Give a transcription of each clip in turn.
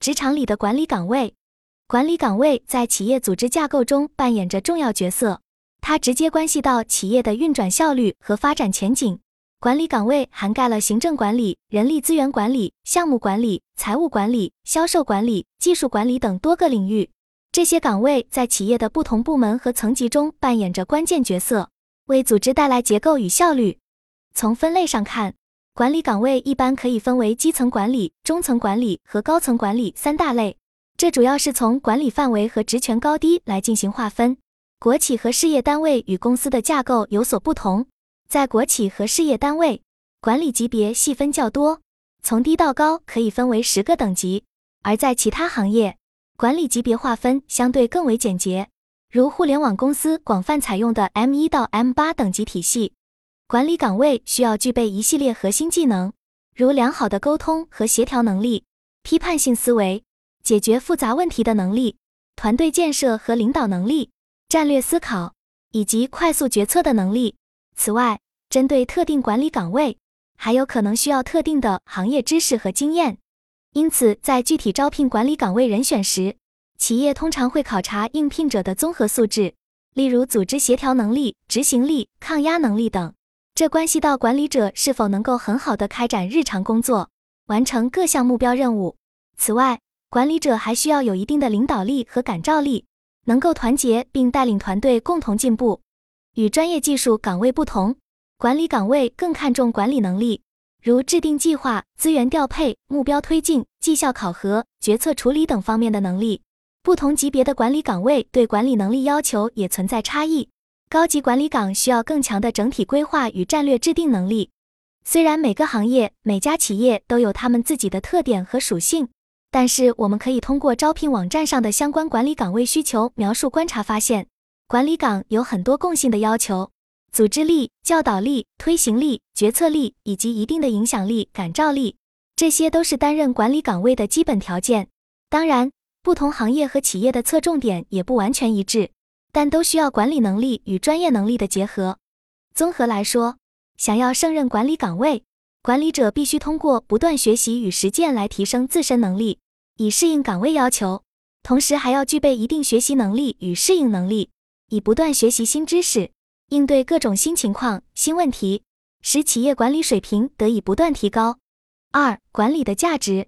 职场里的管理岗位，管理岗位在企业组织架构中扮演着重要角色，它直接关系到企业的运转效率和发展前景。管理岗位涵盖了行政管理、人力资源管理、项目管理、财务管理、销售管理、技术管理等多个领域。这些岗位在企业的不同部门和层级中扮演着关键角色，为组织带来结构与效率。从分类上看，管理岗位一般可以分为基层管理、中层管理和高层管理三大类。这主要是从管理范围和职权高低来进行划分。国企和事业单位与公司的架构有所不同。在国企和事业单位，管理级别细分较多，从低到高可以分为十个等级；而在其他行业，管理级别划分相对更为简洁，如互联网公司广泛采用的 M 一到 M 八等级体系。管理岗位需要具备一系列核心技能，如良好的沟通和协调能力、批判性思维、解决复杂问题的能力、团队建设和领导能力、战略思考以及快速决策的能力。此外，针对特定管理岗位，还有可能需要特定的行业知识和经验。因此，在具体招聘管理岗位人选时，企业通常会考察应聘者的综合素质，例如组织协调能力、执行力、抗压能力等。这关系到管理者是否能够很好的开展日常工作，完成各项目标任务。此外，管理者还需要有一定的领导力和感召力，能够团结并带领团队共同进步。与专业技术岗位不同，管理岗位更看重管理能力，如制定计划、资源调配、目标推进、绩效考核、决策处理等方面的能力。不同级别的管理岗位对管理能力要求也存在差异。高级管理岗需要更强的整体规划与战略制定能力。虽然每个行业、每家企业都有他们自己的特点和属性，但是我们可以通过招聘网站上的相关管理岗位需求描述观察发现。管理岗有很多共性的要求：组织力、教导力、推行力、决策力以及一定的影响力、感召力，这些都是担任管理岗位的基本条件。当然，不同行业和企业的侧重点也不完全一致，但都需要管理能力与专业能力的结合。综合来说，想要胜任管理岗位，管理者必须通过不断学习与实践来提升自身能力，以适应岗位要求，同时还要具备一定学习能力与适应能力。以不断学习新知识，应对各种新情况、新问题，使企业管理水平得以不断提高。二、管理的价值，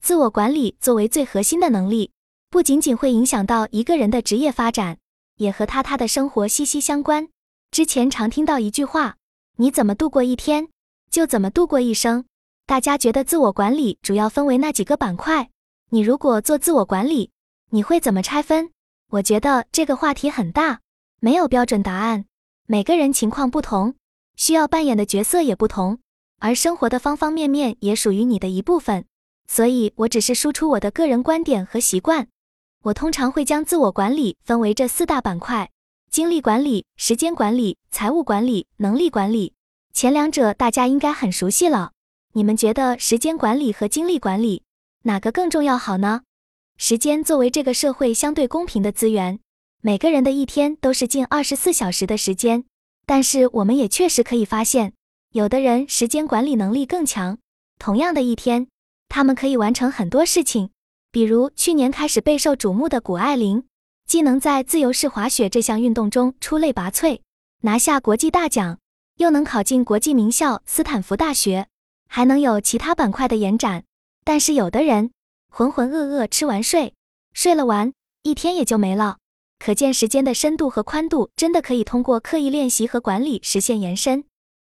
自我管理作为最核心的能力，不仅仅会影响到一个人的职业发展，也和他他的生活息息相关。之前常听到一句话：“你怎么度过一天，就怎么度过一生。”大家觉得自我管理主要分为那几个板块？你如果做自我管理，你会怎么拆分？我觉得这个话题很大，没有标准答案。每个人情况不同，需要扮演的角色也不同，而生活的方方面面也属于你的一部分。所以我只是输出我的个人观点和习惯。我通常会将自我管理分为这四大板块：精力管理、时间管理、财务管理、能力管理。前两者大家应该很熟悉了。你们觉得时间管理和精力管理哪个更重要好呢？时间作为这个社会相对公平的资源，每个人的一天都是近二十四小时的时间。但是我们也确实可以发现，有的人时间管理能力更强，同样的一天，他们可以完成很多事情。比如去年开始备受瞩目的谷爱凌，既能在自由式滑雪这项运动中出类拔萃，拿下国际大奖，又能考进国际名校斯坦福大学，还能有其他板块的延展。但是有的人，浑浑噩噩吃完睡，睡了完，一天也就没了。可见时间的深度和宽度，真的可以通过刻意练习和管理实现延伸。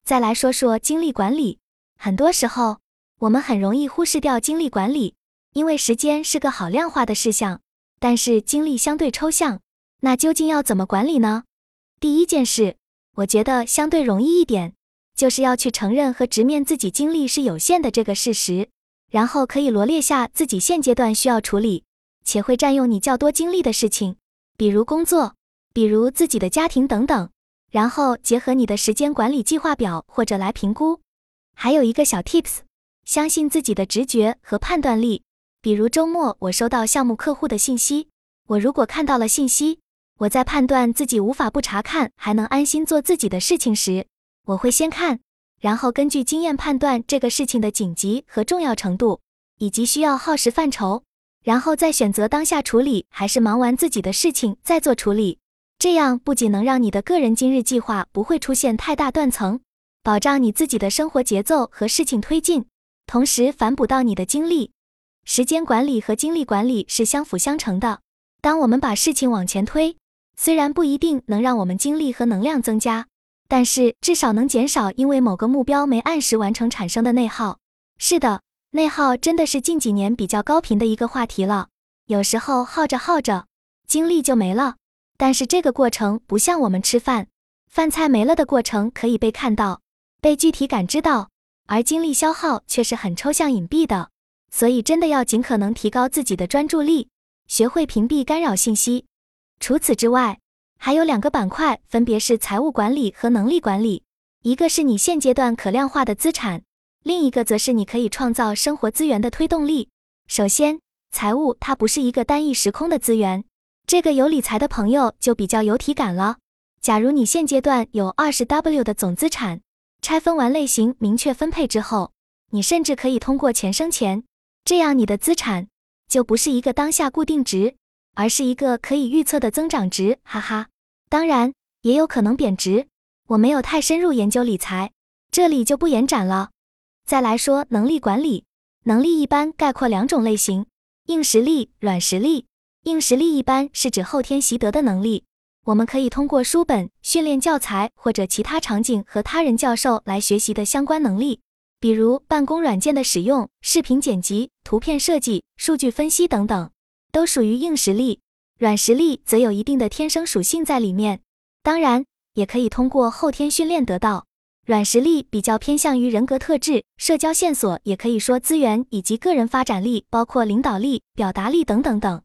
再来说说精力管理，很多时候我们很容易忽视掉精力管理，因为时间是个好量化的事项，但是精力相对抽象。那究竟要怎么管理呢？第一件事，我觉得相对容易一点，就是要去承认和直面自己精力是有限的这个事实。然后可以罗列下自己现阶段需要处理且会占用你较多精力的事情，比如工作，比如自己的家庭等等。然后结合你的时间管理计划表或者来评估。还有一个小 tips，相信自己的直觉和判断力。比如周末我收到项目客户的信息，我如果看到了信息，我在判断自己无法不查看还能安心做自己的事情时，我会先看。然后根据经验判断这个事情的紧急和重要程度，以及需要耗时范畴，然后再选择当下处理，还是忙完自己的事情再做处理。这样不仅能让你的个人今日计划不会出现太大断层，保障你自己的生活节奏和事情推进，同时反哺到你的精力。时间管理和精力管理是相辅相成的。当我们把事情往前推，虽然不一定能让我们精力和能量增加，但是至少能减少因为某个目标没按时完成产生的内耗。是的，内耗真的是近几年比较高频的一个话题了。有时候耗着耗着，精力就没了。但是这个过程不像我们吃饭，饭菜没了的过程可以被看到、被具体感知到，而精力消耗却是很抽象隐蔽的。所以真的要尽可能提高自己的专注力，学会屏蔽干扰信息。除此之外，还有两个板块，分别是财务管理和能力管理。一个是你现阶段可量化的资产，另一个则是你可以创造生活资源的推动力。首先，财务它不是一个单一时空的资源。这个有理财的朋友就比较有体感了。假如你现阶段有二十 W 的总资产，拆分完类型，明确分配之后，你甚至可以通过钱生钱，这样你的资产就不是一个当下固定值，而是一个可以预测的增长值。哈哈，当然也有可能贬值。我没有太深入研究理财，这里就不延展了。再来说能力管理，能力一般概括两种类型：硬实力、软实力。硬实力一般是指后天习得的能力，我们可以通过书本、训练教材或者其他场景和他人教授来学习的相关能力，比如办公软件的使用、视频剪辑、图片设计、数据分析等等，都属于硬实力。软实力则有一定的天生属性在里面，当然也可以通过后天训练得到。软实力比较偏向于人格特质、社交线索，也可以说资源以及个人发展力，包括领导力、表达力等等等。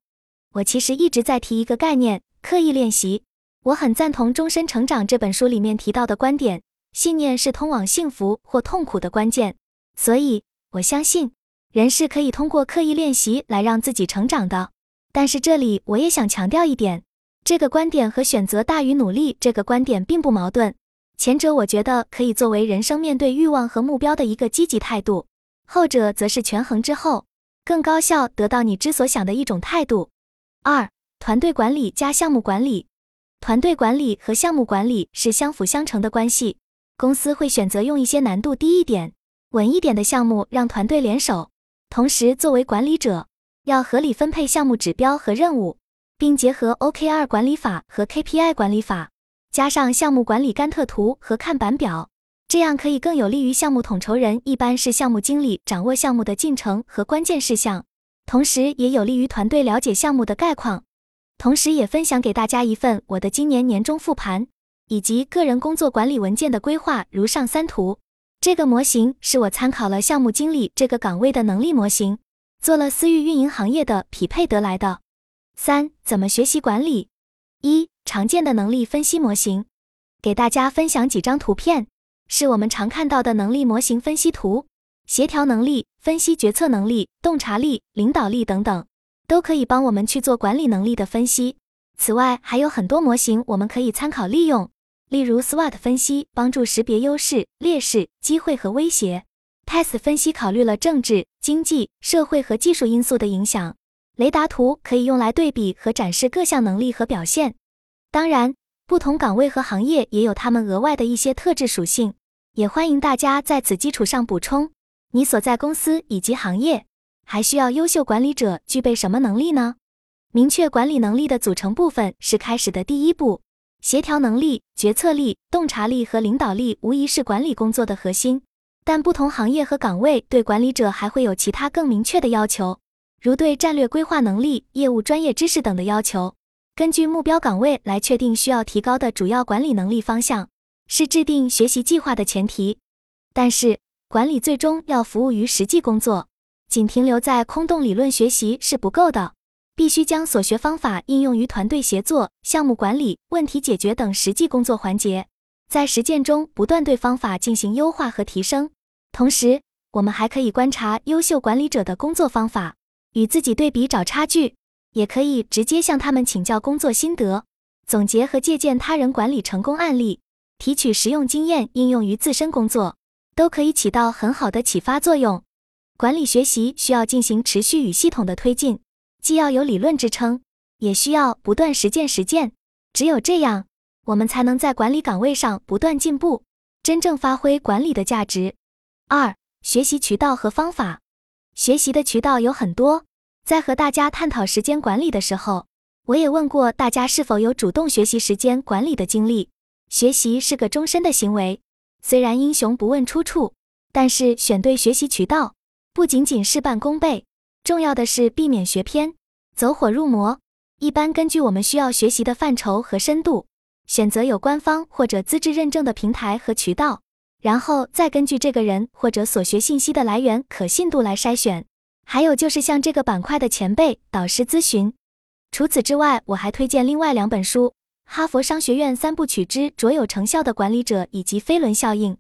我其实一直在提一个概念，刻意练习。我很赞同《终身成长》这本书里面提到的观点，信念是通往幸福或痛苦的关键。所以，我相信人是可以通过刻意练习来让自己成长的。但是这里我也想强调一点，这个观点和选择大于努力这个观点并不矛盾。前者我觉得可以作为人生面对欲望和目标的一个积极态度，后者则是权衡之后更高效得到你之所想的一种态度。二、团队管理加项目管理，团队管理和项目管理是相辅相成的关系。公司会选择用一些难度低一点、稳一点的项目让团队联手，同时作为管理者要合理分配项目指标和任务，并结合 OKR 管理法和 KPI 管理法，加上项目管理甘特图和看板表，这样可以更有利于项目统筹人，一般是项目经理掌握项目的进程和关键事项。同时也有利于团队了解项目的概况，同时也分享给大家一份我的今年年终复盘以及个人工作管理文件的规划，如上三图。这个模型是我参考了项目经理这个岗位的能力模型，做了私域运营行业的匹配得来的。三、怎么学习管理？一、常见的能力分析模型，给大家分享几张图片，是我们常看到的能力模型分析图。协调能力、分析决策能力、洞察力、领导力等等，都可以帮我们去做管理能力的分析。此外，还有很多模型我们可以参考利用，例如 SWOT 分析帮助识别优势、劣势、机会和威胁；TEST 分析考虑了政治、经济、社会和技术因素的影响；雷达图可以用来对比和展示各项能力和表现。当然，不同岗位和行业也有他们额外的一些特质属性，也欢迎大家在此基础上补充。你所在公司以及行业还需要优秀管理者具备什么能力呢？明确管理能力的组成部分是开始的第一步。协调能力、决策力、洞察力和领导力无疑是管理工作的核心，但不同行业和岗位对管理者还会有其他更明确的要求，如对战略规划能力、业务专业知识等的要求。根据目标岗位来确定需要提高的主要管理能力方向，是制定学习计划的前提。但是。管理最终要服务于实际工作，仅停留在空洞理论学习是不够的，必须将所学方法应用于团队协作、项目管理、问题解决等实际工作环节，在实践中不断对方法进行优化和提升。同时，我们还可以观察优秀管理者的工作方法，与自己对比找差距，也可以直接向他们请教工作心得，总结和借鉴他人管理成功案例，提取实用经验应用于自身工作。都可以起到很好的启发作用。管理学习需要进行持续与系统的推进，既要有理论支撑，也需要不断实践实践。只有这样，我们才能在管理岗位上不断进步，真正发挥管理的价值。二、学习渠道和方法。学习的渠道有很多，在和大家探讨时间管理的时候，我也问过大家是否有主动学习时间管理的经历。学习是个终身的行为，虽然英雄不问出处，但是选对学习渠道，不仅仅事半功倍，重要的是避免学偏、走火入魔。一般根据我们需要学习的范畴和深度，选择有官方或者资质认证的平台和渠道。然后再根据这个人或者所学信息的来源可信度来筛选，还有就是向这个板块的前辈导师咨询。除此之外，我还推荐另外两本书：《哈佛商学院三部曲之卓有成效的管理者》以及《飞轮效应》。